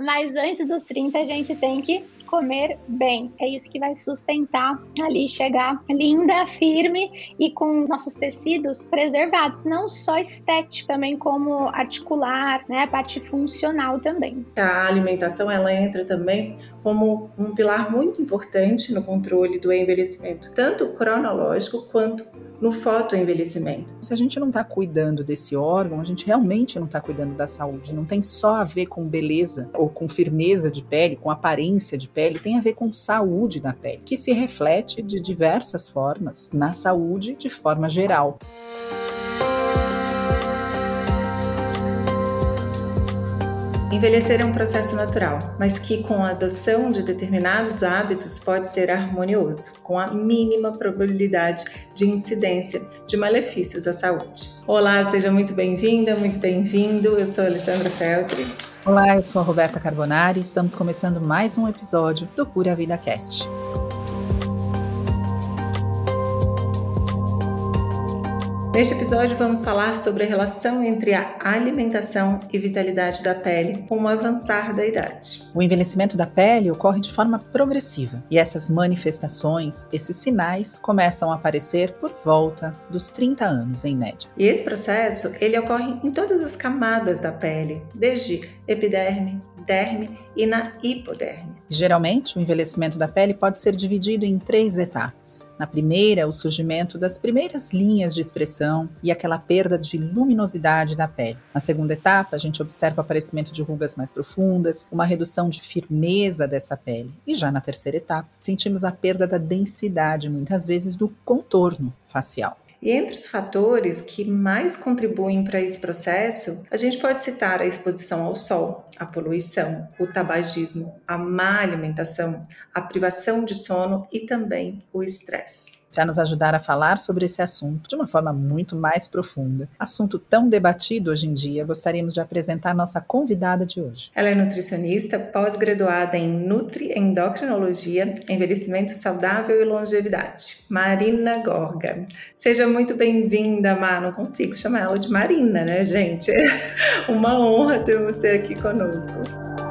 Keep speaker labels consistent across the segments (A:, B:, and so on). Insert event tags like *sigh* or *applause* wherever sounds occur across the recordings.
A: Mas antes dos 30 a gente tem que comer bem. É isso que vai sustentar ali, chegar linda, firme e com nossos tecidos preservados, não só estético, também como articular, né, parte funcional também.
B: A alimentação ela entra também como um pilar muito importante no controle do envelhecimento, tanto cronológico quanto no fotoenvelhecimento.
C: Se a gente não está cuidando desse órgão, a gente realmente não está cuidando da saúde. Não tem só a ver com beleza ou com firmeza de pele, com aparência de pele, tem a ver com saúde da pele, que se reflete de diversas formas na saúde de forma geral.
B: Envelhecer é um processo natural, mas que com a adoção de determinados hábitos pode ser harmonioso, com a mínima probabilidade de incidência de malefícios à saúde. Olá, seja muito bem-vinda, muito bem-vindo. Eu sou Alessandra Feltri.
C: Olá, eu sou a Roberta Carbonari. Estamos começando mais um episódio do Pura Vida Cast.
B: Neste episódio, vamos falar sobre a relação entre a alimentação e vitalidade da pele com o avançar da idade.
C: O envelhecimento da pele ocorre de forma progressiva e essas manifestações, esses sinais, começam a aparecer por volta dos 30 anos, em média.
B: E esse processo ele ocorre em todas as camadas da pele, desde epiderme, derme e na hipoderme.
C: Geralmente, o envelhecimento da pele pode ser dividido em três etapas. Na primeira, o surgimento das primeiras linhas de expressão e aquela perda de luminosidade da pele. Na segunda etapa, a gente observa o aparecimento de rugas mais profundas, uma redução de firmeza dessa pele. E já na terceira etapa, sentimos a perda da densidade, muitas vezes do contorno facial.
B: E entre os fatores que mais contribuem para esse processo, a gente pode citar a exposição ao sol, a poluição, o tabagismo, a má alimentação, a privação de sono e também o estresse
C: para nos ajudar a falar sobre esse assunto de uma forma muito mais profunda. Assunto tão debatido hoje em dia, gostaríamos de apresentar nossa convidada de hoje.
B: Ela é nutricionista, pós-graduada em Nutri-Endocrinologia, Envelhecimento Saudável e Longevidade. Marina Gorga. Seja muito bem-vinda, Mar. Não consigo chamar ela de Marina, né, gente? *laughs* Uma honra ter você aqui conosco.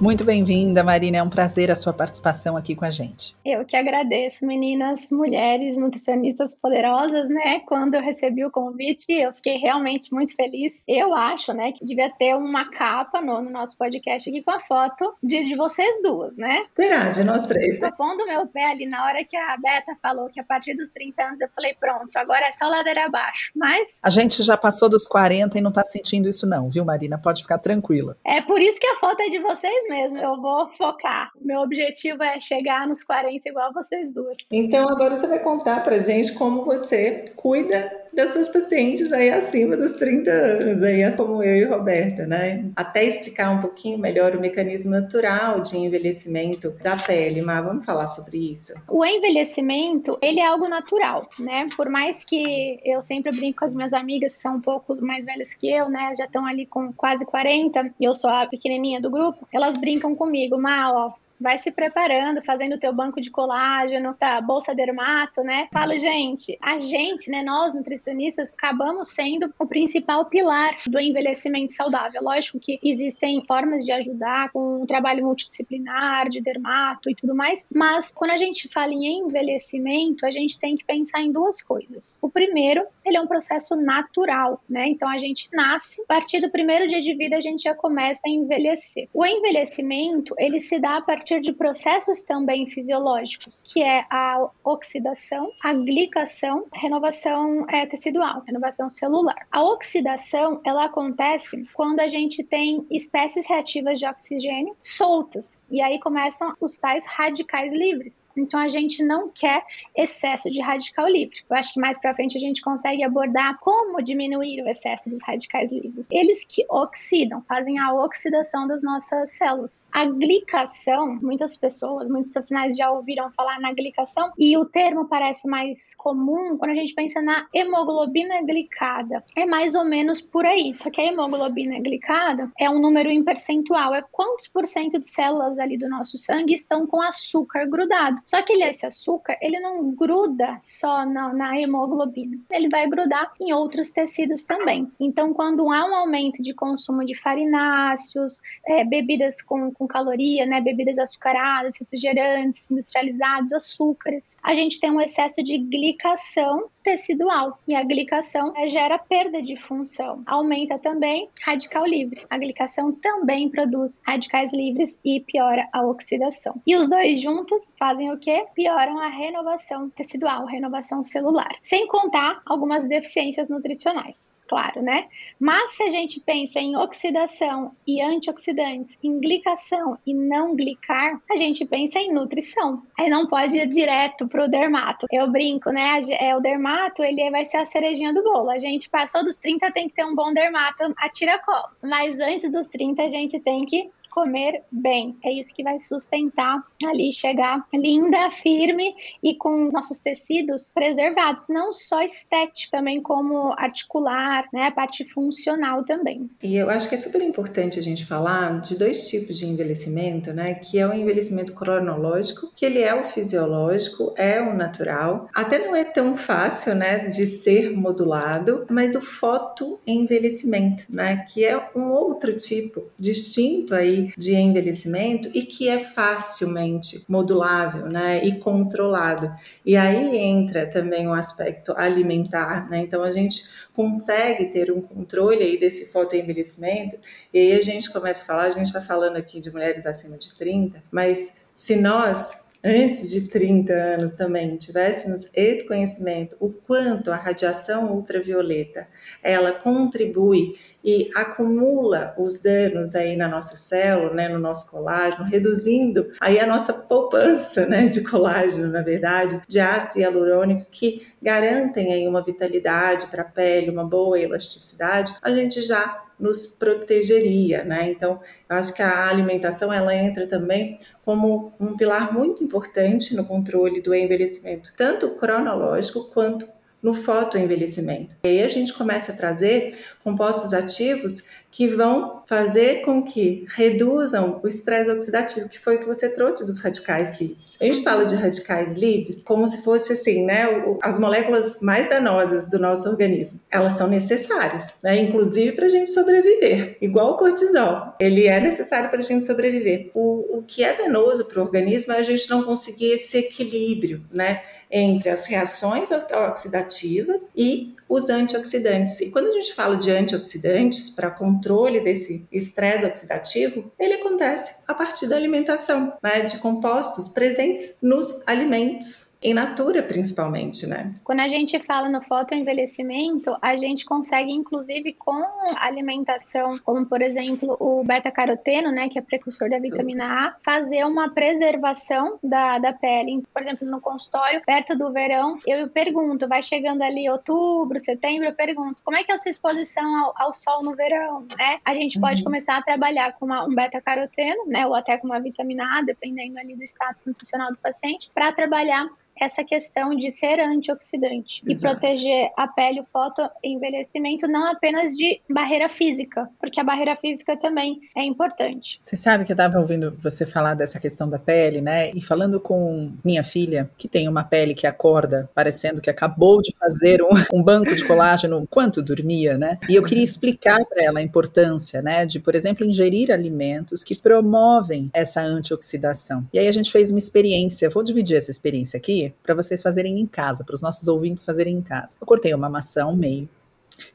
C: Muito bem-vinda, Marina. É um prazer a sua participação aqui com a gente.
A: Eu que agradeço, meninas, mulheres, nutricionistas poderosas, né? Quando eu recebi o convite, eu fiquei realmente muito feliz. Eu acho, né, que devia ter uma capa no, no nosso podcast aqui com a foto de, de vocês duas, né?
B: Terá, de nós três.
A: Né? pondo meu pé ali na hora que a Beta falou que a partir dos 30 anos, eu falei, pronto, agora é só ladeira abaixo. Mas.
C: A gente já passou dos 40 e não tá sentindo isso, não, viu, Marina? Pode ficar tranquila.
A: É por isso que a foto é de vocês mesmo, eu vou focar. Meu objetivo é chegar nos 40 igual vocês duas.
B: Então agora você vai contar pra gente como você cuida das suas pacientes aí acima dos 30 anos, aí assim como eu e Roberta, né? Até explicar um pouquinho melhor o mecanismo natural de envelhecimento da pele, mas vamos falar sobre isso.
A: O envelhecimento, ele é algo natural, né? Por mais que eu sempre brinco com as minhas amigas que são um pouco mais velhas que eu, né? Já estão ali com quase 40, e eu sou a pequenininha do grupo, elas brincam comigo, mal, ó, vai se preparando, fazendo o teu banco de colágeno, tá, bolsa dermato, né? Falo, gente, a gente, né, nós nutricionistas, acabamos sendo o principal pilar do envelhecimento saudável. Lógico que existem formas de ajudar com um trabalho multidisciplinar, de dermato e tudo mais, mas quando a gente fala em envelhecimento, a gente tem que pensar em duas coisas. O primeiro, ele é um processo natural, né? Então a gente nasce, a partir do primeiro dia de vida a gente já começa a envelhecer. O envelhecimento, ele se dá a partir partir de processos também fisiológicos, que é a oxidação, a glicação, renovação é, tecidual, renovação celular. A oxidação, ela acontece quando a gente tem espécies reativas de oxigênio soltas, e aí começam os tais radicais livres. Então a gente não quer excesso de radical livre. Eu acho que mais para frente a gente consegue abordar como diminuir o excesso dos radicais livres. Eles que oxidam, fazem a oxidação das nossas células. A glicação Muitas pessoas, muitos profissionais já ouviram falar na glicação e o termo parece mais comum quando a gente pensa na hemoglobina glicada. É mais ou menos por aí. Só que a hemoglobina glicada é um número em percentual, é quantos por cento de células ali do nosso sangue estão com açúcar grudado. Só que esse açúcar, ele não gruda só na, na hemoglobina, ele vai grudar em outros tecidos também. Então, quando há um aumento de consumo de farináceos, é, bebidas com, com caloria, né, bebidas açucaradas, refrigerantes, industrializados, açúcares, a gente tem um excesso de glicação tecidual e a glicação é, gera perda de função. Aumenta também radical livre. A glicação também produz radicais livres e piora a oxidação. E os dois juntos fazem o que? Pioram a renovação tecidual, renovação celular. Sem contar algumas deficiências nutricionais claro, né? Mas se a gente pensa em oxidação e antioxidantes, em glicação e não glicar, a gente pensa em nutrição. Aí não pode ir direto pro dermato. Eu brinco, né? É o dermato, ele vai ser a cerejinha do bolo. A gente passou dos 30 tem que ter um bom dermato a tiracolo. Mas antes dos 30 a gente tem que comer bem. É isso que vai sustentar ali, chegar linda, firme e com nossos tecidos preservados, não só estético, também como articular, né, a parte funcional também.
B: E eu acho que é super importante a gente falar de dois tipos de envelhecimento, né, que é o envelhecimento cronológico, que ele é o fisiológico, é o natural, até não é tão fácil, né, de ser modulado, mas o fotoenvelhecimento, né, que é um outro tipo distinto aí de envelhecimento e que é facilmente modulável né, e controlado. E aí entra também o aspecto alimentar, né? Então a gente consegue ter um controle aí desse fotoenvelhecimento, e aí a gente começa a falar, a gente está falando aqui de mulheres acima de 30, mas se nós antes de 30 anos também tivéssemos esse conhecimento, o quanto a radiação ultravioleta ela contribui e acumula os danos aí na nossa célula, né, no nosso colágeno, reduzindo aí a nossa poupança, né, de colágeno, na verdade, de ácido hialurônico que garantem aí uma vitalidade para a pele, uma boa elasticidade, a gente já nos protegeria, né? Então, eu acho que a alimentação ela entra também como um pilar muito importante no controle do envelhecimento, tanto cronológico quanto no fotoenvelhecimento. E aí a gente começa a trazer compostos ativos que vão fazer com que reduzam o estresse oxidativo, que foi o que você trouxe dos radicais livres. A gente fala de radicais livres como se fosse assim, né, as moléculas mais danosas do nosso organismo. Elas são necessárias, né, inclusive para a gente sobreviver. Igual o cortisol, ele é necessário para a gente sobreviver. O, o que é danoso para o organismo é a gente não conseguir esse equilíbrio, né, entre as reações oxidativas e os antioxidantes. E quando a gente fala de antioxidantes para controle desse estresse oxidativo, ele acontece a partir da alimentação, né, de compostos presentes nos alimentos em natura principalmente, né?
A: Quando a gente fala no fotoenvelhecimento, a gente consegue inclusive com alimentação, como por exemplo o beta-caroteno, né, que é precursor da vitamina A, fazer uma preservação da, da pele. Por exemplo, no consultório, perto do verão, eu pergunto, vai chegando ali outubro, setembro, eu pergunto, como é que é a sua exposição ao, ao sol no verão, né? A gente uhum. pode começar a trabalhar com uma, um beta-caroteno, né, ou até com uma vitamina A, dependendo ali do status nutricional do paciente, para trabalhar essa questão de ser antioxidante Exato. e proteger a pele, o fotoenvelhecimento, não apenas de barreira física, porque a barreira física também é importante.
C: Você sabe que eu estava ouvindo você falar dessa questão da pele, né? E falando com minha filha, que tem uma pele que acorda parecendo que acabou de fazer um, um banco de colágeno enquanto dormia, né? E eu queria explicar para ela a importância, né, de, por exemplo, ingerir alimentos que promovem essa antioxidação. E aí a gente fez uma experiência, vou dividir essa experiência aqui, para vocês fazerem em casa, para os nossos ouvintes fazerem em casa. Eu cortei uma maçã ao meio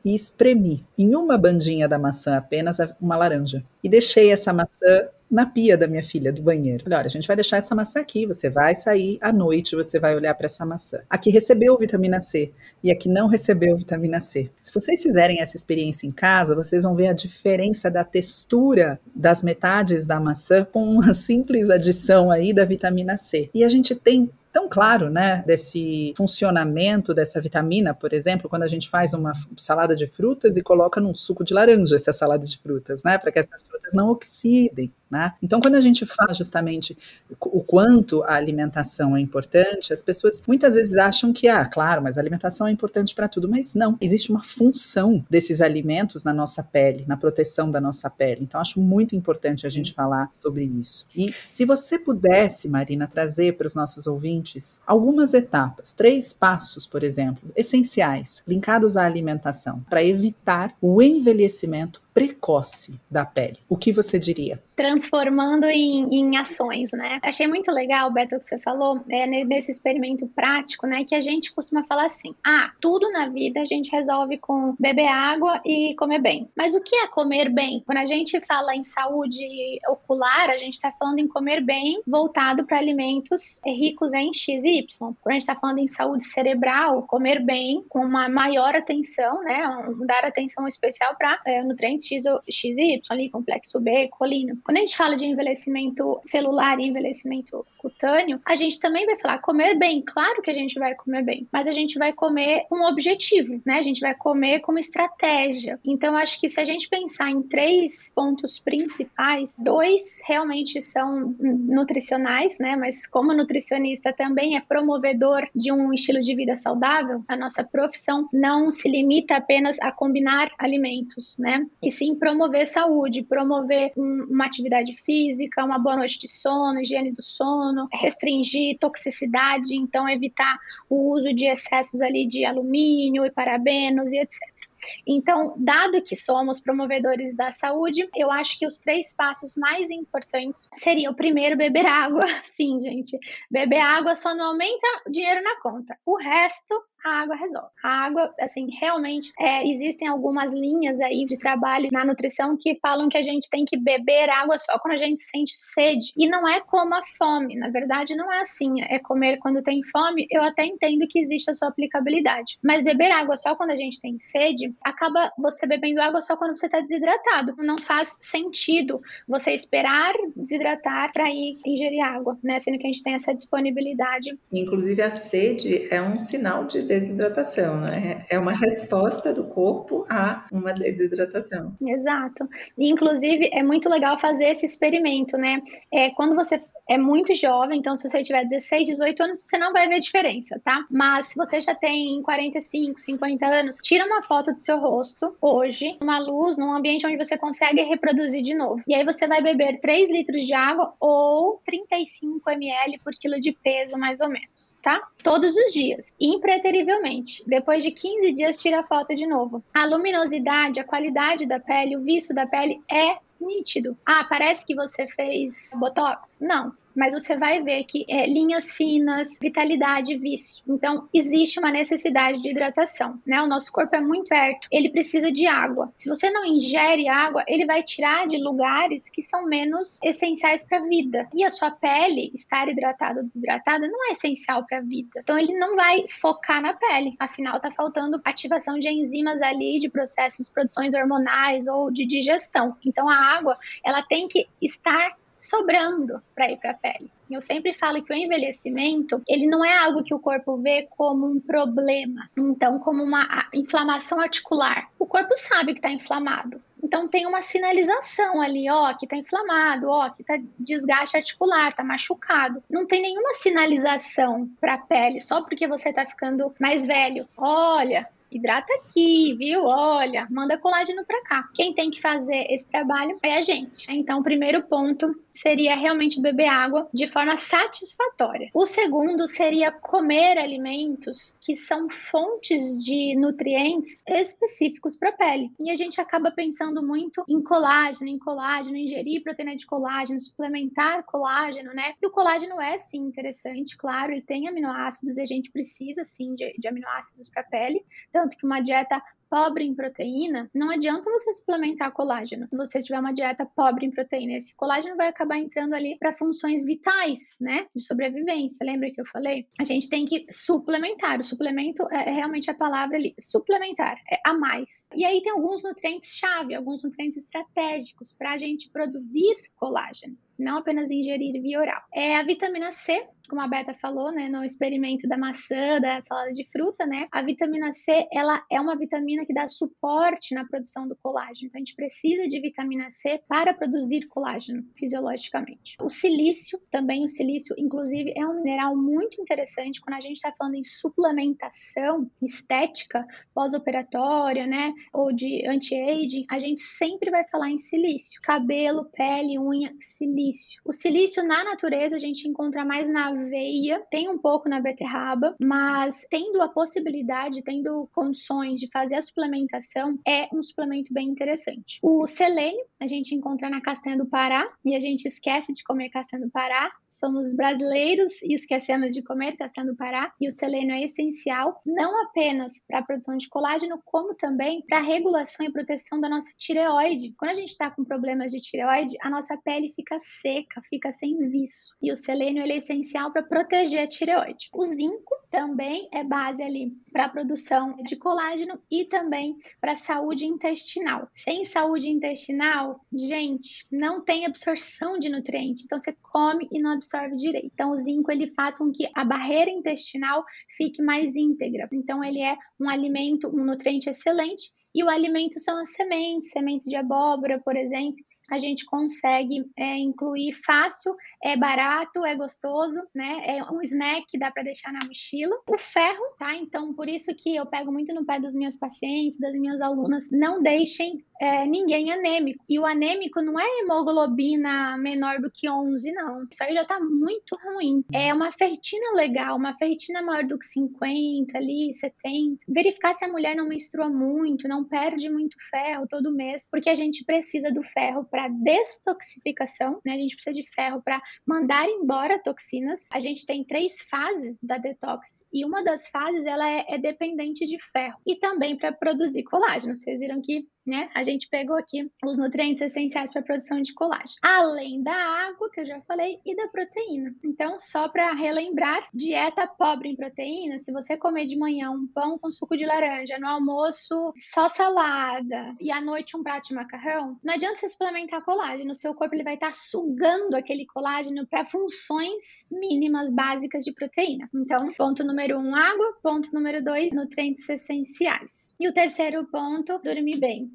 C: e espremi em uma bandinha da maçã apenas uma laranja e deixei essa maçã na pia da minha filha do banheiro. Falei, olha, a gente vai deixar essa maçã aqui, você vai sair à noite, você vai olhar para essa maçã. Aqui recebeu vitamina C e aqui não recebeu vitamina C. Se vocês fizerem essa experiência em casa, vocês vão ver a diferença da textura das metades da maçã com uma simples adição aí da vitamina C. E a gente tem tão claro, né, desse funcionamento dessa vitamina, por exemplo, quando a gente faz uma salada de frutas e coloca num suco de laranja essa salada de frutas, né, para que essas frutas não oxidem. Né? Então, quando a gente fala justamente o quanto a alimentação é importante, as pessoas muitas vezes acham que, ah, claro, mas a alimentação é importante para tudo, mas não, existe uma função desses alimentos na nossa pele, na proteção da nossa pele. Então, acho muito importante a gente falar sobre isso. E se você pudesse, Marina, trazer para os nossos ouvintes algumas etapas, três passos, por exemplo, essenciais, linkados à alimentação, para evitar o envelhecimento precoce da pele. O que você diria?
A: Transformando em, em ações, né? Achei muito legal, Beto, o que você falou, é, nesse experimento prático, né? Que a gente costuma falar assim: ah, tudo na vida a gente resolve com beber água e comer bem. Mas o que é comer bem? Quando a gente fala em saúde ocular, a gente está falando em comer bem voltado para alimentos ricos em X e Y. Quando a gente está falando em saúde cerebral, comer bem com uma maior atenção, né? Um, dar atenção especial para é, nutrientes X, XY, ali, complexo B, colina. Quando a gente fala de envelhecimento celular e envelhecimento cutâneo, a gente também vai falar comer bem. Claro que a gente vai comer bem, mas a gente vai comer com um objetivo, né? A gente vai comer como estratégia. Então, acho que se a gente pensar em três pontos principais, dois realmente são nutricionais, né? Mas como nutricionista também é promovedor de um estilo de vida saudável, a nossa profissão não se limita apenas a combinar alimentos, né? E sim promover saúde, promover um, uma atividade física, uma boa noite de sono, higiene do sono, restringir toxicidade, então evitar o uso de excessos ali de alumínio e parabenos e etc. Então, dado que somos promovedores da saúde, eu acho que os três passos mais importantes seriam o primeiro beber água. *laughs* Sim, gente, beber água só não aumenta o dinheiro na conta. O resto a água resolve. A água, assim, realmente é, existem algumas linhas aí de trabalho na nutrição que falam que a gente tem que beber água só quando a gente sente sede. E não é como a fome, na verdade não é assim. É comer quando tem fome, eu até entendo que existe a sua aplicabilidade. Mas beber água só quando a gente tem sede, acaba você bebendo água só quando você está desidratado. Não faz sentido você esperar desidratar para ir ingerir água, né? Sendo que a gente tem essa disponibilidade.
B: Inclusive a sede é um sinal de desidratação, né? É uma resposta do corpo a uma desidratação.
A: Exato. Inclusive, é muito legal fazer esse experimento, né? É, quando você é muito jovem, então se você tiver 16, 18 anos, você não vai ver diferença, tá? Mas se você já tem 45, 50 anos, tira uma foto do seu rosto hoje, numa luz, num ambiente onde você consegue reproduzir de novo. E aí você vai beber 3 litros de água ou 35 ml por quilo de peso, mais ou menos, tá? Todos os dias, impreterivelmente. Depois de 15 dias, tira a foto de novo. A luminosidade, a qualidade da pele, o viço da pele é nítido. Ah, parece que você fez botox? Não mas você vai ver que é, linhas finas, vitalidade, vício. Então, existe uma necessidade de hidratação, né? O nosso corpo é muito perto, ele precisa de água. Se você não ingere água, ele vai tirar de lugares que são menos essenciais para a vida. E a sua pele estar hidratada ou desidratada não é essencial para a vida. Então, ele não vai focar na pele. Afinal, tá faltando ativação de enzimas ali, de processos produções hormonais ou de digestão. Então, a água, ela tem que estar sobrando para ir para a pele. Eu sempre falo que o envelhecimento, ele não é algo que o corpo vê como um problema, então como uma inflamação articular. O corpo sabe que está inflamado. Então tem uma sinalização ali, ó, que tá inflamado, ó, que tá desgaste articular, tá machucado. Não tem nenhuma sinalização para a pele só porque você tá ficando mais velho. Olha, hidrata aqui, viu? Olha, manda colágeno para cá. Quem tem que fazer esse trabalho é a gente. Então, o primeiro ponto seria realmente beber água de forma satisfatória. O segundo seria comer alimentos que são fontes de nutrientes específicos para a pele. E a gente acaba pensando muito em colágeno, em colágeno, ingerir proteína de colágeno, suplementar colágeno, né? E o colágeno é sim interessante, claro, ele tem aminoácidos e a gente precisa sim de, de aminoácidos para a pele. Então, tanto que uma dieta pobre em proteína, não adianta você suplementar colágeno. Se você tiver uma dieta pobre em proteína, esse colágeno vai acabar entrando ali para funções vitais, né, de sobrevivência. Lembra que eu falei? A gente tem que suplementar. O suplemento é, é realmente a palavra ali, suplementar, é a mais. E aí tem alguns nutrientes chave, alguns nutrientes estratégicos para a gente produzir colágeno. Não apenas ingerir via oral. É a vitamina C, como a Beta falou, né, no experimento da maçã, da salada de fruta, né, a vitamina C, ela é uma vitamina que dá suporte na produção do colágeno. Então, a gente precisa de vitamina C para produzir colágeno fisiologicamente. O silício, também o silício, inclusive, é um mineral muito interessante quando a gente está falando em suplementação estética pós-operatória, né, ou de anti-aging, a gente sempre vai falar em silício. Cabelo, pele, unha, silício. O silício na natureza a gente encontra mais na aveia, tem um pouco na beterraba, mas tendo a possibilidade, tendo condições de fazer a suplementação, é um suplemento bem interessante. O selênio a gente encontra na castanha do Pará e a gente esquece de comer castanha do Pará. Somos brasileiros e esquecemos de comer castanha do Pará e o selênio é essencial não apenas para a produção de colágeno, como também para a regulação e proteção da nossa tireoide. Quando a gente está com problemas de tireoide, a nossa pele fica seca, fica sem viço. E o selênio é essencial essencial para proteger a tireoide. O zinco também é base ali para a produção de colágeno e também para a saúde intestinal. Sem saúde intestinal, gente, não tem absorção de nutrientes. Então você come e não absorve direito. Então o zinco ele faz com que a barreira intestinal fique mais íntegra. Então ele é um alimento, um nutriente excelente e o alimento são as sementes, sementes de abóbora, por exemplo, a gente consegue é, incluir fácil, é barato, é gostoso, né? É um snack dá para deixar na mochila. O ferro, tá? Então, por isso que eu pego muito no pé das minhas pacientes, das minhas alunas, não deixem é, ninguém anêmico. E o anêmico não é hemoglobina menor do que 11, não. Isso aí já tá muito ruim. É uma ferritina legal, uma ferritina maior do que 50 ali, 70. Verificar se a mulher não menstrua muito, não perde muito ferro todo mês, porque a gente precisa do ferro para destoxificação, né? A gente precisa de ferro para mandar embora toxinas. A gente tem três fases da detox e uma das fases ela é, é dependente de ferro e também para produzir colágeno. Vocês viram que né? A gente pegou aqui os nutrientes essenciais para a produção de colágeno, além da água que eu já falei e da proteína. Então, só para relembrar, dieta pobre em proteína, se você comer de manhã um pão com suco de laranja, no almoço só salada e à noite um prato de macarrão, não adianta você suplementar colágeno, o seu corpo ele vai estar tá sugando aquele colágeno para funções mínimas básicas de proteína. Então, ponto número um, água, ponto número dois, nutrientes essenciais. E o terceiro ponto, dormir bem.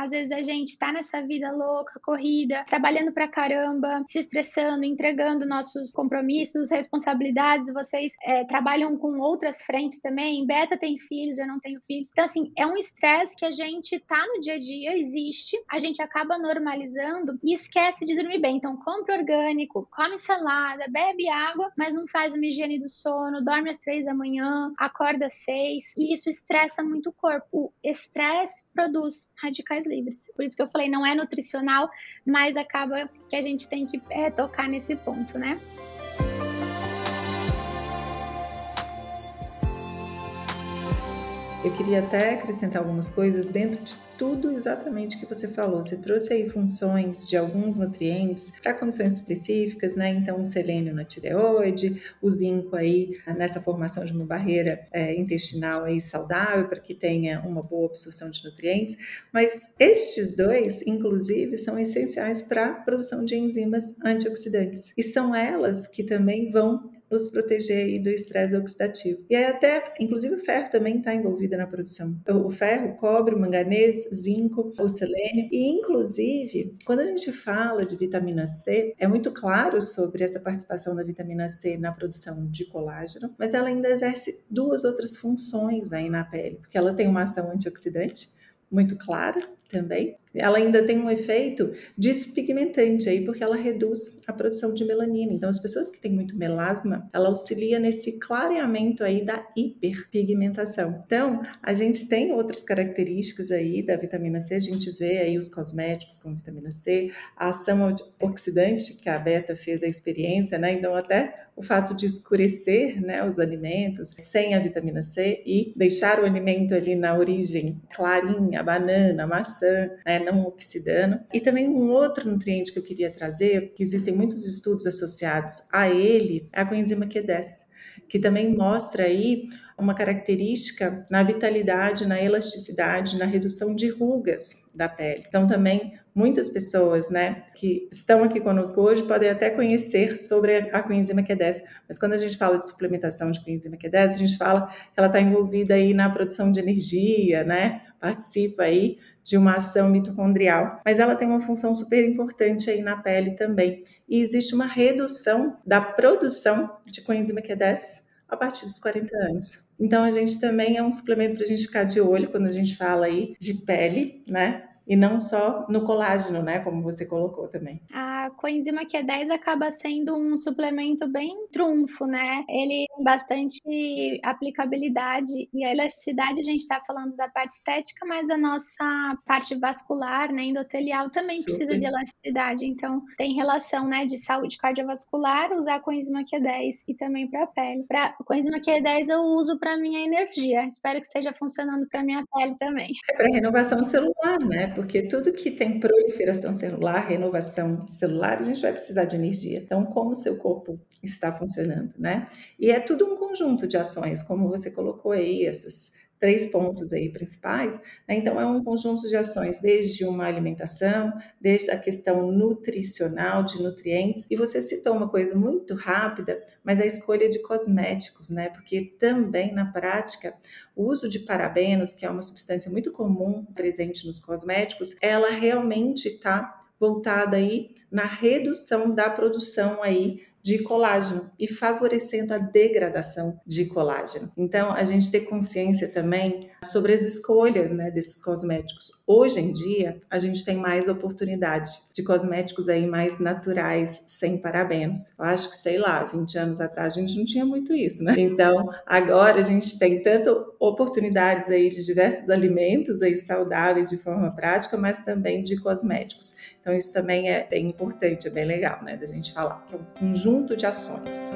A: Às vezes a gente tá nessa vida louca, corrida, trabalhando pra caramba, se estressando, entregando nossos compromissos, responsabilidades. Vocês é, trabalham com outras frentes também. Beta tem filhos, eu não tenho filhos. Então, assim, é um estresse que a gente tá no dia a dia, existe, a gente acaba normalizando e esquece de dormir bem. Então, compra orgânico, come salada, bebe água, mas não faz uma higiene do sono, dorme às três da manhã, acorda às seis, e isso estressa muito o corpo. O estresse produz radicais livres. Por isso que eu falei, não é nutricional, mas acaba que a gente tem que é, tocar nesse ponto, né?
B: Eu queria até acrescentar algumas coisas dentro de tudo exatamente que você falou. Você trouxe aí funções de alguns nutrientes para condições específicas, né? Então, o selênio na tireoide, o zinco aí nessa formação de uma barreira é, intestinal aí saudável para que tenha uma boa absorção de nutrientes. Mas estes dois, inclusive, são essenciais para a produção de enzimas antioxidantes e são elas que também vão nos proteger aí do estresse oxidativo. E aí até, inclusive o ferro também está envolvido na produção. Então, o ferro, cobre, manganês, zinco, o selênio e inclusive, quando a gente fala de vitamina C, é muito claro sobre essa participação da vitamina C na produção de colágeno, mas ela ainda exerce duas outras funções aí na pele, porque ela tem uma ação antioxidante muito clara também. Ela ainda tem um efeito despigmentante aí, porque ela reduz a produção de melanina. Então, as pessoas que têm muito melasma, ela auxilia nesse clareamento aí da hiperpigmentação. Então, a gente tem outras características aí da vitamina C, a gente vê aí os cosméticos com vitamina C, a ação oxidante, que a Beta fez a experiência, né? Então, até o fato de escurecer né, os alimentos sem a vitamina C e deixar o alimento ali na origem clarinha, a banana, a maçã, né, não oxidando. E também um outro nutriente que eu queria trazer, que existem muitos estudos associados a ele, é a coenzima Q10 que também mostra aí uma característica na vitalidade, na elasticidade, na redução de rugas da pele. Então, também muitas pessoas, né, que estão aqui conosco hoje podem até conhecer sobre a coenzima Q10, mas quando a gente fala de suplementação de coenzima Q10, a gente fala que ela está envolvida aí na produção de energia, né, participa aí de uma ação mitocondrial, mas ela tem uma função super importante aí na pele também. E existe uma redução da produção de coenzima Q10 a partir dos 40 anos. Então a gente também é um suplemento para a gente ficar de olho quando a gente fala aí de pele, né? e não só no colágeno, né, como você colocou também.
A: A coenzima Q10 acaba sendo um suplemento bem trunfo, né? Ele tem bastante aplicabilidade e a elasticidade, a gente está falando da parte estética, mas a nossa parte vascular, né, endotelial também precisa de elasticidade, então tem relação, né, de saúde cardiovascular usar a coenzima Q10 e também para a pele. Para coenzima Q10 eu uso para minha energia. Espero que esteja funcionando para minha pele também.
B: É para renovação celular, né? porque tudo que tem proliferação celular, renovação celular, a gente vai precisar de energia. Então, como o seu corpo está funcionando, né? E é tudo um conjunto de ações, como você colocou aí, essas três pontos aí principais. Né? Então, é um conjunto de ações, desde uma alimentação, desde a questão nutricional, de nutrientes. E você citou uma coisa muito rápida, mas a escolha de cosméticos, né? Porque também na prática, o uso de parabenos, que é uma substância muito comum presente nos cosméticos, ela realmente está voltada aí na redução da produção aí de colágeno e favorecendo a degradação de colágeno. Então, a gente ter consciência também sobre as escolhas né, desses cosméticos. Hoje em dia, a gente tem mais oportunidade de cosméticos aí mais naturais, sem parabenos. Eu acho que, sei lá, 20 anos atrás a gente não tinha muito isso, né? Então, agora a gente tem tanto oportunidades aí de diversos alimentos aí saudáveis de forma prática, mas também de cosméticos. Então, isso também é bem importante, é bem legal, né, da gente falar, é um conjunto de ações.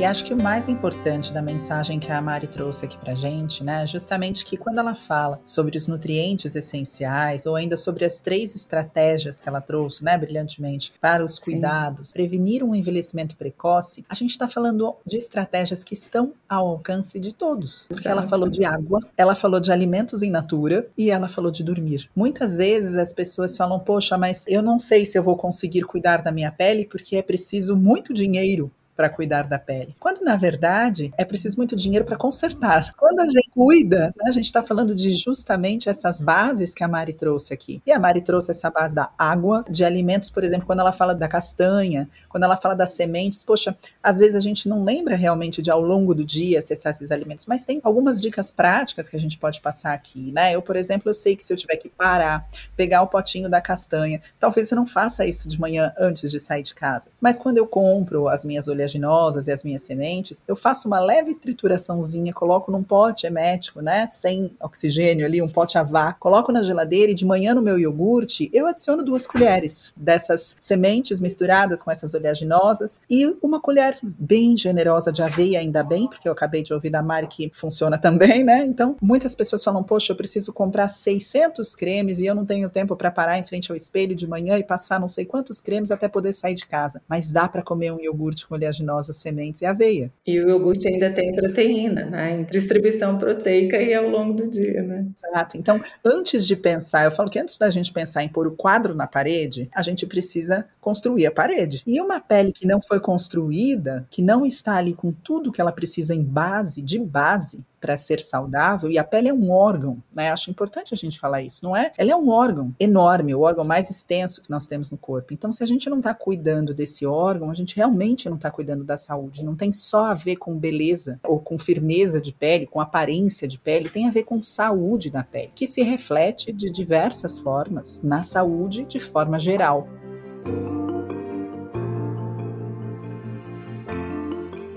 C: E acho que o mais importante da mensagem que a Mari trouxe aqui pra gente, né, é justamente que quando ela fala sobre os nutrientes essenciais, ou ainda sobre as três estratégias que ela trouxe, né, brilhantemente, para os cuidados, Sim. prevenir um envelhecimento precoce, a gente está falando de estratégias que estão ao alcance de todos. Porque ela falou de água, ela falou de alimentos em natura e ela falou de dormir. Muitas vezes as pessoas falam, poxa, mas eu não sei se eu vou conseguir cuidar da minha pele porque é preciso muito dinheiro para cuidar da pele. Quando, na verdade, é preciso muito dinheiro para consertar. Quando a gente cuida, né, a gente está falando de justamente essas bases que a Mari trouxe aqui. E a Mari trouxe essa base da água, de alimentos, por exemplo, quando ela fala da castanha, quando ela fala das sementes, poxa, às vezes a gente não lembra realmente de ao longo do dia acessar esses alimentos, mas tem algumas dicas práticas que a gente pode passar aqui, né? Eu, por exemplo, eu sei que se eu tiver que parar, pegar o potinho da castanha, talvez eu não faça isso de manhã antes de sair de casa, mas quando eu compro as minhas oleaginosas oleaginosas e as minhas sementes, eu faço uma leve trituraçãozinha, coloco num pote hermético, né, sem oxigênio ali, um pote a vácuo, coloco na geladeira e de manhã no meu iogurte eu adiciono duas colheres dessas sementes misturadas com essas oleaginosas e uma colher bem generosa de aveia, ainda bem, porque eu acabei de ouvir da Mari que funciona *laughs* também, né? Então, muitas pessoas falam, poxa, eu preciso comprar 600 cremes e eu não tenho tempo para parar em frente ao espelho de manhã e passar não sei quantos cremes até poder sair de casa. Mas dá para comer um iogurte com oleaginosa oleaginosas, sementes e aveia.
B: E o iogurte ainda tem proteína, né? Distribuição proteica e ao longo do dia, né?
C: Exato. Então, antes de pensar, eu falo que antes da gente pensar em pôr o quadro na parede, a gente precisa construir a parede. E uma pele que não foi construída, que não está ali com tudo que ela precisa em base, de base, para ser saudável, e a pele é um órgão, né? Acho importante a gente falar isso, não é? Ela é um órgão enorme, o órgão mais extenso que nós temos no corpo. Então, se a gente não está cuidando desse órgão, a gente realmente não está cuidando da saúde. Não tem só a ver com beleza ou com firmeza de pele, com aparência de pele, tem a ver com saúde da pele, que se reflete de diversas formas na saúde de forma geral.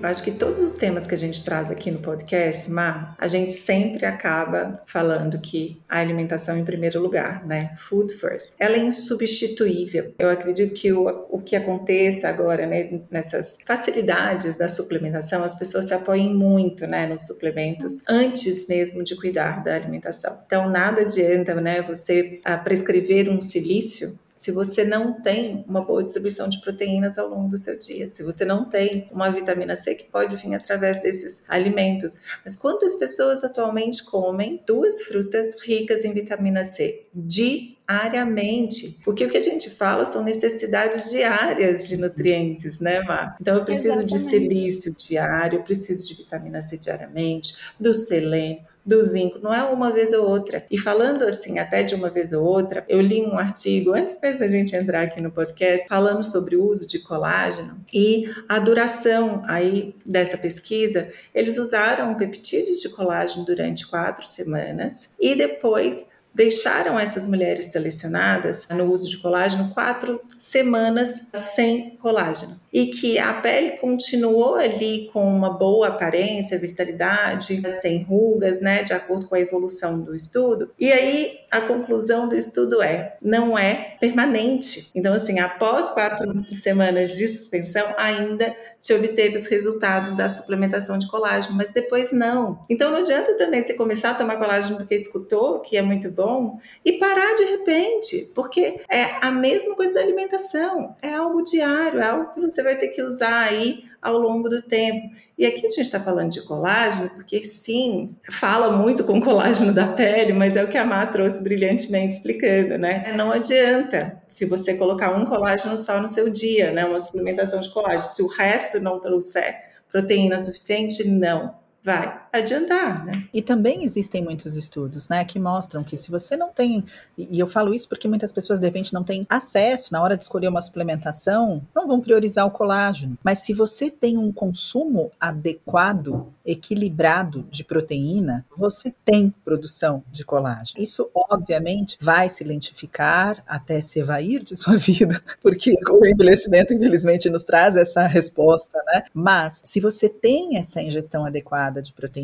B: Eu acho que todos os temas que a gente traz aqui no podcast, Mar, a gente sempre acaba falando que a alimentação em primeiro lugar, né? Food first. Ela é insubstituível. Eu acredito que o, o que aconteça agora, né, nessas facilidades da suplementação, as pessoas se apoiem muito, né, nos suplementos antes mesmo de cuidar da alimentação. Então, nada adianta, né, você ah, prescrever um silício se você não tem uma boa distribuição de proteínas ao longo do seu dia, se você não tem uma vitamina C que pode vir através desses alimentos. Mas quantas pessoas atualmente comem duas frutas ricas em vitamina C diariamente? Porque o que a gente fala são necessidades diárias de nutrientes, né, Mar? Então eu preciso Exatamente. de silício diário, eu preciso de vitamina C diariamente, do selênio do zinco, não é uma vez ou outra. E falando assim, até de uma vez ou outra, eu li um artigo, antes mesmo da gente entrar aqui no podcast, falando sobre o uso de colágeno e a duração aí dessa pesquisa. Eles usaram peptídeos de colágeno durante quatro semanas e depois deixaram essas mulheres selecionadas no uso de colágeno quatro semanas sem colágeno e que a pele continuou ali com uma boa aparência, vitalidade, sem rugas, né, de acordo com a evolução do estudo. E aí a conclusão do estudo é, não é permanente. Então, assim, após quatro semanas de suspensão, ainda se obteve os resultados da suplementação de colágeno, mas depois não. Então, não adianta também você começar a tomar colágeno porque escutou que é muito bom e parar de repente, porque é a mesma coisa da alimentação, é algo diário, é algo que você vai ter que usar aí ao longo do tempo. E aqui a gente está falando de colágeno, porque sim, fala muito com colágeno da pele, mas é o que a Má trouxe brilhantemente explicando, né? Não adianta se você colocar um colágeno só no seu dia, né? Uma suplementação de colágeno. Se o resto não trouxer proteína suficiente, não vai adiantar, né?
C: E também existem muitos estudos, né, que mostram que se você não tem, e eu falo isso porque muitas pessoas de repente não têm acesso na hora de escolher uma suplementação, não vão priorizar o colágeno. Mas se você tem um consumo adequado, equilibrado de proteína, você tem produção de colágeno. Isso obviamente vai se lentificar até se evair de sua *laughs* vida, porque o envelhecimento infelizmente nos traz essa resposta, né? Mas se você tem essa ingestão adequada de proteína,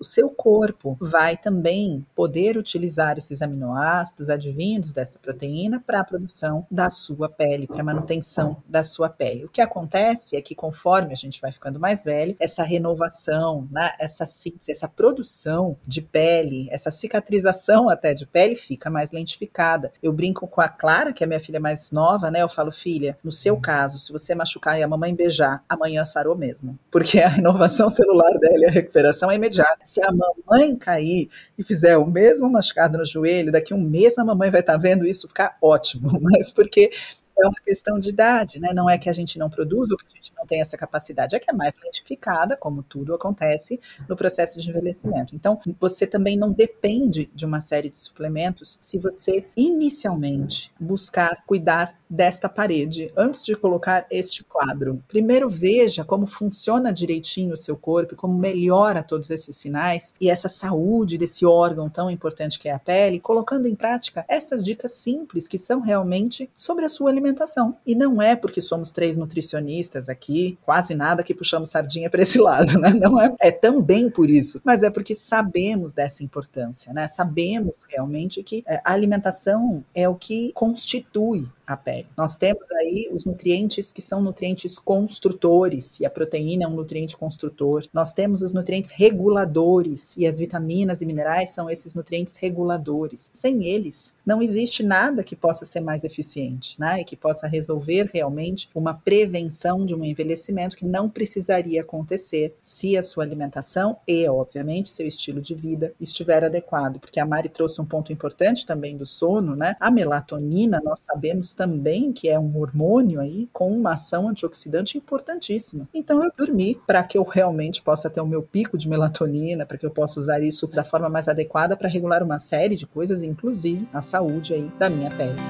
C: o, seu corpo vai também poder utilizar esses aminoácidos advindos dessa proteína para a produção da sua pele, para a manutenção da sua pele. O que acontece é que conforme a gente vai ficando mais velho, essa renovação, né, essa síntese, essa produção de pele, essa cicatrização até de pele fica mais lentificada. Eu brinco com a Clara, que é minha filha mais nova, né? Eu falo, filha, no seu caso, se você machucar e a mamãe beijar, amanhã sarou mesmo, porque a renovação celular dele, a recuperação é imediata. Se a mamãe cair e fizer o mesmo machucado no joelho, daqui a um mês a mamãe vai estar tá vendo isso ficar ótimo, *laughs* mas porque é uma questão de idade, né? Não é que a gente não produza ou que a gente não tem essa capacidade, é que é mais lentificada, como tudo acontece no processo de envelhecimento. Então, você também não depende de uma série de suplementos se você inicialmente buscar cuidar desta parede antes de colocar este quadro. Primeiro veja como funciona direitinho o seu corpo, como melhora todos esses sinais e essa saúde desse órgão tão importante que é a pele, colocando em prática estas dicas simples que são realmente sobre a sua alimentação. E não é porque somos três nutricionistas aqui, quase nada que puxamos sardinha para esse *laughs* lado, né? Não é, é também por isso, mas é porque sabemos dessa importância, né? Sabemos realmente que é, a alimentação é o que constitui a pele. Nós temos aí os nutrientes que são nutrientes construtores, e a proteína é um nutriente construtor. Nós temos os nutrientes reguladores, e as vitaminas e minerais são esses nutrientes reguladores. Sem eles, não existe nada que possa ser mais eficiente, né? E que possa resolver realmente uma prevenção de um envelhecimento que não precisaria acontecer se a sua alimentação e, obviamente, seu estilo de vida estiver adequado. Porque a Mari trouxe um ponto importante também do sono, né? A melatonina, nós sabemos também que é um hormônio aí com uma ação antioxidante importantíssima. Então eu dormi para que eu realmente possa ter o meu pico de melatonina, para que eu possa usar isso da forma mais adequada para regular uma série de coisas, inclusive a saúde aí da minha pele.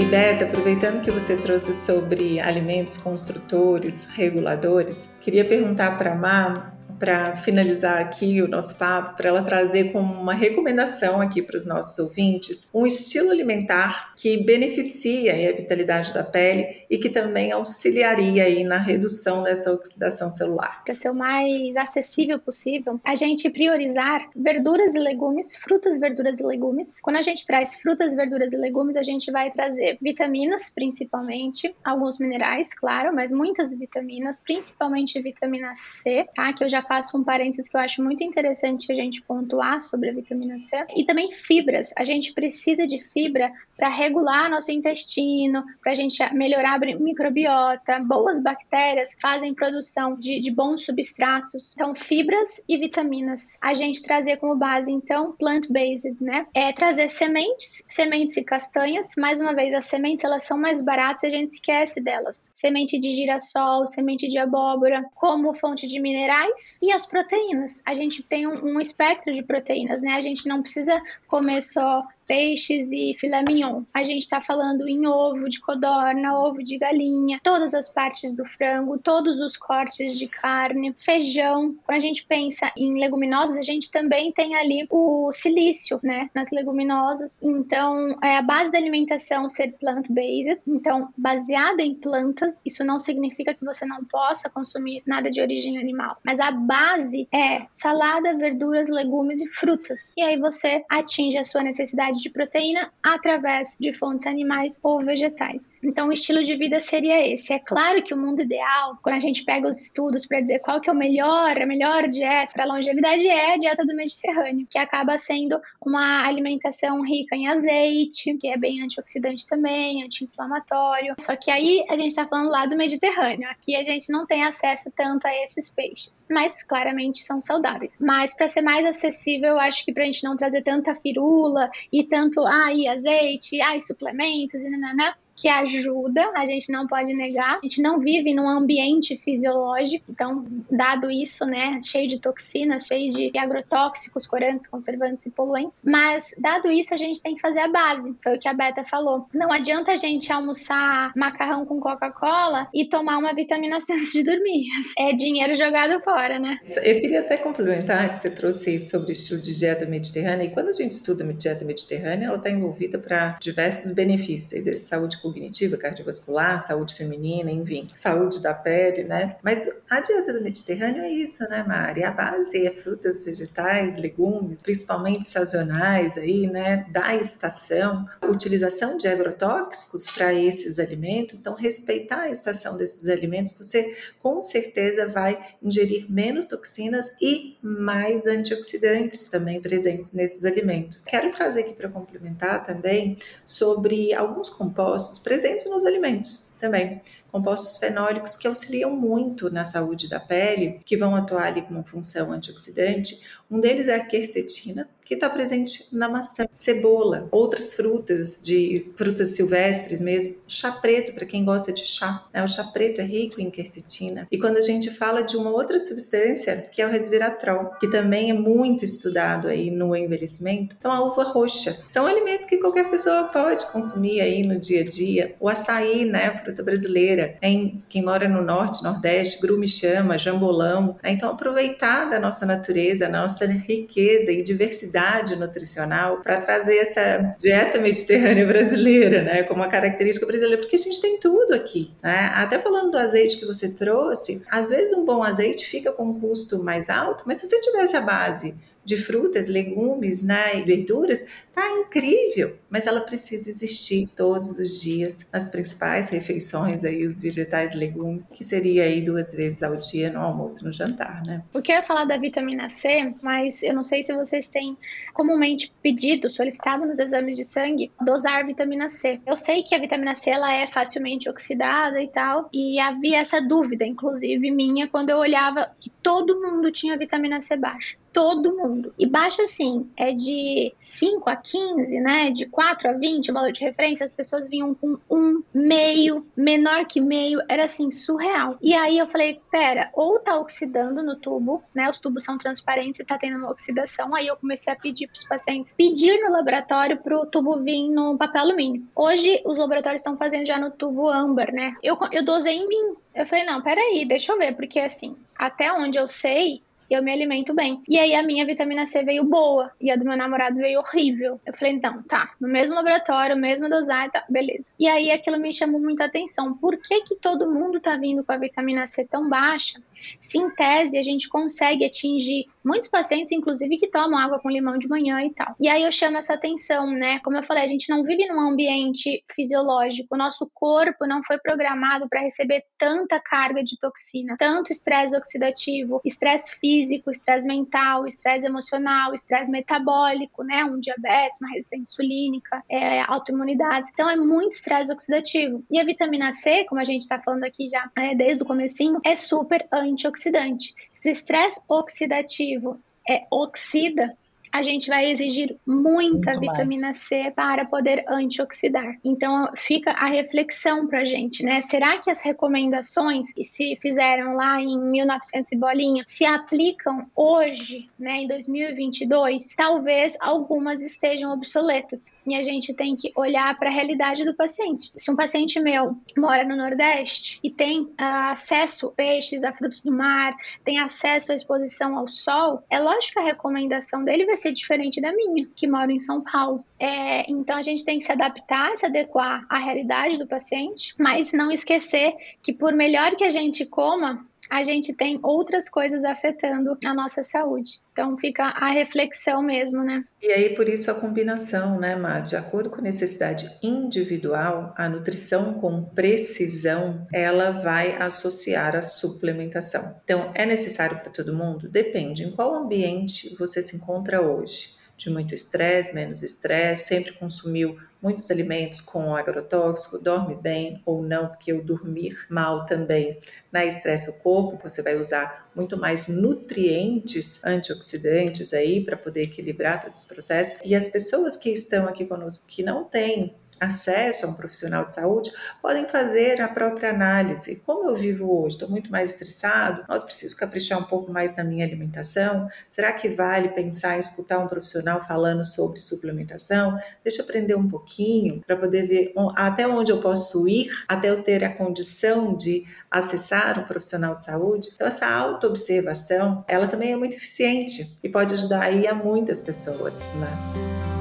B: E Beta, aproveitando que você trouxe sobre alimentos construtores, reguladores, queria perguntar para a Má para finalizar aqui o nosso papo, para ela trazer como uma recomendação aqui para os nossos ouvintes um estilo alimentar que beneficia a vitalidade da pele e que também auxiliaria aí na redução dessa oxidação celular.
A: Para ser o mais acessível possível, a gente priorizar verduras e legumes, frutas, verduras e legumes. Quando a gente traz frutas, verduras e legumes, a gente vai trazer vitaminas, principalmente, alguns minerais, claro, mas muitas vitaminas, principalmente vitamina C, tá? Que eu já faço um parênteses que eu acho muito interessante a gente pontuar sobre a vitamina C. E também fibras. A gente precisa de fibra para regular nosso intestino, para a gente melhorar a microbiota. Boas bactérias fazem produção de, de bons substratos. Então, fibras e vitaminas. A gente trazer como base, então, plant-based, né? É trazer sementes, sementes e castanhas. Mais uma vez, as sementes elas são mais baratas e a gente esquece delas. Semente de girassol, semente de abóbora, como fonte de minerais e as proteínas. A gente tem um, um espectro de proteínas, né? A gente não precisa comer só peixes e filé mignon. A gente está falando em ovo de codorna, ovo de galinha, todas as partes do frango, todos os cortes de carne, feijão. Quando a gente pensa em leguminosas, a gente também tem ali o silício, né, nas leguminosas. Então, é a base da alimentação ser plant-based, então baseada em plantas. Isso não significa que você não possa consumir nada de origem animal, mas a base é salada, verduras, legumes e frutas. E aí você atinge a sua necessidade de proteína através de fontes animais ou vegetais. Então, o estilo de vida seria esse. É claro que o mundo ideal, quando a gente pega os estudos para dizer qual que é o melhor, a melhor dieta para longevidade é a dieta do Mediterrâneo, que acaba sendo uma alimentação rica em azeite, que é bem antioxidante também, anti-inflamatório. Só que aí a gente está falando lá do Mediterrâneo. Aqui a gente não tem acesso tanto a esses peixes, mas claramente são saudáveis. Mas para ser mais acessível, eu acho que para a gente não trazer tanta firula e tanto ai, azeite, ai, suplementos e nananã, que ajuda, a gente não pode negar. A gente não vive num ambiente fisiológico, então, dado isso, né, cheio de toxinas, cheio de agrotóxicos, corantes, conservantes e poluentes, mas dado isso, a gente tem que fazer a base, foi o que a Beta falou. Não adianta a gente almoçar macarrão com Coca-Cola e tomar uma vitamina C antes de dormir. É dinheiro jogado fora, né?
B: Eu queria até complementar que você trouxe sobre o estilo de dieta mediterrânea, e quando a gente estuda dieta mediterrânea, ela está envolvida para diversos benefícios de saúde cognitiva, cardiovascular, saúde feminina, enfim, saúde da pele, né? Mas a dieta do Mediterrâneo é isso, né, Mari? A base é frutas, vegetais, legumes, principalmente sazonais aí, né, da estação, utilização de agrotóxicos para esses alimentos, então respeitar a estação desses alimentos, você com certeza vai ingerir menos toxinas e mais antioxidantes também presentes nesses alimentos. Quero trazer aqui para complementar também sobre alguns compostos presentes nos alimentos também compostos fenólicos que auxiliam muito na saúde da pele, que vão atuar ali como função antioxidante. Um deles é a quercetina, que está presente na maçã, cebola, outras frutas, de frutas silvestres mesmo, chá preto, para quem gosta de chá. Né? O chá preto é rico em quercetina. E quando a gente fala de uma outra substância, que é o resveratrol, que também é muito estudado aí no envelhecimento, então a uva roxa. São alimentos que qualquer pessoa pode consumir aí no dia a dia. O açaí, né, fruta brasileira, em quem mora no norte, nordeste, grume chama, jambolão. Né? Então aproveitar da nossa natureza, nossa riqueza e diversidade nutricional para trazer essa dieta mediterrânea brasileira, né, como uma característica brasileira, porque a gente tem tudo aqui, né? Até falando do azeite que você trouxe, às vezes um bom azeite fica com um custo mais alto, mas se você tivesse a base de frutas, legumes né, e verduras, tá incrível, mas ela precisa existir todos os dias nas principais refeições aí, os vegetais, legumes, que seria aí duas vezes ao dia no almoço e no jantar, né?
A: O que eu ia falar da vitamina C, mas eu não sei se vocês têm comumente pedido, solicitado nos exames de sangue, dosar vitamina C. Eu sei que a vitamina C ela é facilmente oxidada e tal, e havia essa dúvida, inclusive minha, quando eu olhava que todo mundo tinha vitamina C baixa todo mundo. E baixa assim, é de 5 a 15, né? De 4 a 20, o valor de referência, as pessoas vinham com um meio, menor que meio, era assim, surreal. E aí eu falei, pera, ou tá oxidando no tubo, né? Os tubos são transparentes e tá tendo uma oxidação. Aí eu comecei a pedir pros pacientes pedir no laboratório pro tubo vir no papel alumínio. Hoje os laboratórios estão fazendo já no tubo âmbar, né? Eu, eu dosei em mim. Eu falei, não, peraí, deixa eu ver, porque assim, até onde eu sei, eu me alimento bem. E aí a minha vitamina C veio boa e a do meu namorado veio horrível. Eu falei, então, tá, no mesmo laboratório, mesma dosagem, tá, beleza. E aí aquilo me chamou muita atenção. Por que que todo mundo tá vindo com a vitamina C tão baixa? Se em tese a gente consegue atingir muitos pacientes, inclusive, que tomam água com limão de manhã e tal. E aí eu chamo essa atenção, né? Como eu falei, a gente não vive num ambiente fisiológico. O nosso corpo não foi programado para receber tanta carga de toxina, tanto estresse oxidativo, estresse físico físico, estresse mental, estresse emocional, estresse metabólico, né? Um diabetes, uma resistência insulínica, é, autoimunidade. Então é muito estresse oxidativo. E a vitamina C, como a gente está falando aqui já é, desde o comecinho, é super antioxidante. Se o estresse oxidativo é, oxida, a gente vai exigir muita Muito vitamina mais. C para poder antioxidar. Então fica a reflexão para a gente, né? Será que as recomendações que se fizeram lá em 1900 e bolinha se aplicam hoje, né, em 2022? Talvez algumas estejam obsoletas e a gente tem que olhar para a realidade do paciente. Se um paciente meu mora no Nordeste e tem uh, acesso a peixes, a frutos do mar, tem acesso à exposição ao sol, é lógico que a recomendação dele vai ser diferente da minha, que moro em São Paulo. É, então a gente tem que se adaptar, se adequar à realidade do paciente, mas não esquecer que por melhor que a gente coma, a gente tem outras coisas afetando a nossa saúde. Então fica a reflexão mesmo, né?
B: E aí por isso a combinação, né, Mar? De acordo com a necessidade individual, a nutrição com precisão, ela vai associar a suplementação. Então é necessário para todo mundo? Depende em qual ambiente você se encontra hoje de muito estresse, menos estresse, sempre consumiu muitos alimentos com agrotóxico, dorme bem ou não, porque o dormir mal também na estresse o corpo, você vai usar muito mais nutrientes antioxidantes aí para poder equilibrar todos os processos. E as pessoas que estão aqui conosco que não têm acesso a um profissional de saúde podem fazer a própria análise. Como eu vivo hoje? Estou muito mais estressado? Nós preciso caprichar um pouco mais na minha alimentação? Será que vale pensar em escutar um profissional falando sobre suplementação? Deixa eu aprender um pouquinho para poder ver até onde eu posso ir, até eu ter a condição de acessar um profissional de saúde. Então essa autoobservação, ela também é muito eficiente e pode ajudar aí a muitas pessoas, né?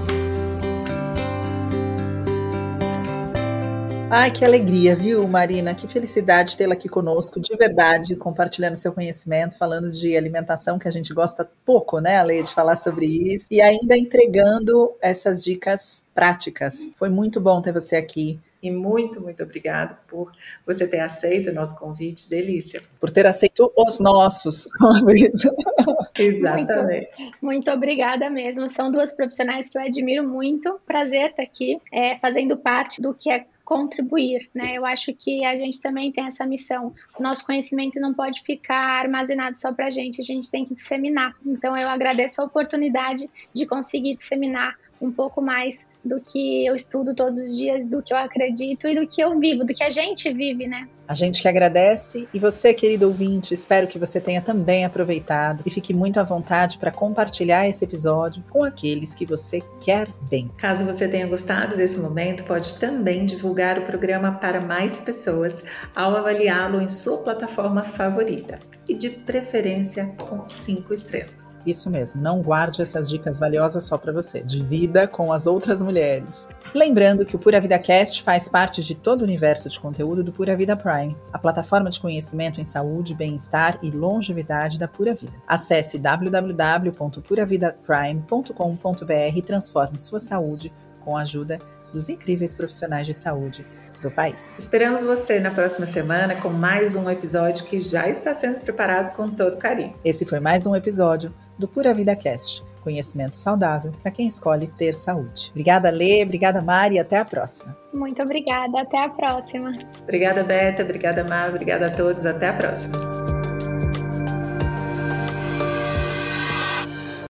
C: Ai, que alegria, viu, Marina? Que felicidade tê-la aqui conosco, de verdade, compartilhando seu conhecimento, falando de alimentação que a gente gosta pouco, né, Ale, de falar sobre isso, e ainda entregando essas dicas práticas. Foi muito bom ter você aqui.
B: E muito, muito obrigado por você ter aceito o nosso convite, delícia.
C: Por ter aceito os nossos *laughs*
B: Exatamente.
A: Muito, muito, obrigada mesmo. São duas profissionais que eu admiro muito. Prazer estar aqui, é, fazendo parte do que é contribuir, né? Eu acho que a gente também tem essa missão. Nosso conhecimento não pode ficar armazenado só para a gente, a gente tem que disseminar. Então, eu agradeço a oportunidade de conseguir disseminar um pouco mais do que eu estudo todos os dias, do que eu acredito e do que eu vivo, do que a gente vive, né?
C: A gente que agradece e você, querido ouvinte, espero que você tenha também aproveitado e fique muito à vontade para compartilhar esse episódio com aqueles que você quer bem.
B: Caso você tenha gostado desse momento, pode também divulgar o programa para mais pessoas ao avaliá-lo em sua plataforma favorita e de preferência com cinco estrelas.
C: Isso mesmo, não guarde essas dicas valiosas só para você. Divida com as outras mulheres. Lembrando que o Pura Vida Cast faz parte de todo o universo de conteúdo do Pura Vida Prime, a plataforma de conhecimento em saúde, bem-estar e longevidade da Pura Vida. Acesse www.puravidaprime.com.br e transforme sua saúde com a ajuda dos incríveis profissionais de saúde do país.
B: Esperamos você na próxima semana com mais um episódio que já está sendo preparado com todo carinho.
C: Esse foi mais um episódio do Pura Vida Cast Conhecimento saudável para quem escolhe ter saúde. Obrigada, Lê, obrigada, Mari, e até a próxima.
A: Muito obrigada, até a próxima.
B: Obrigada, Beta, obrigada, Mar, obrigada a todos, até a próxima.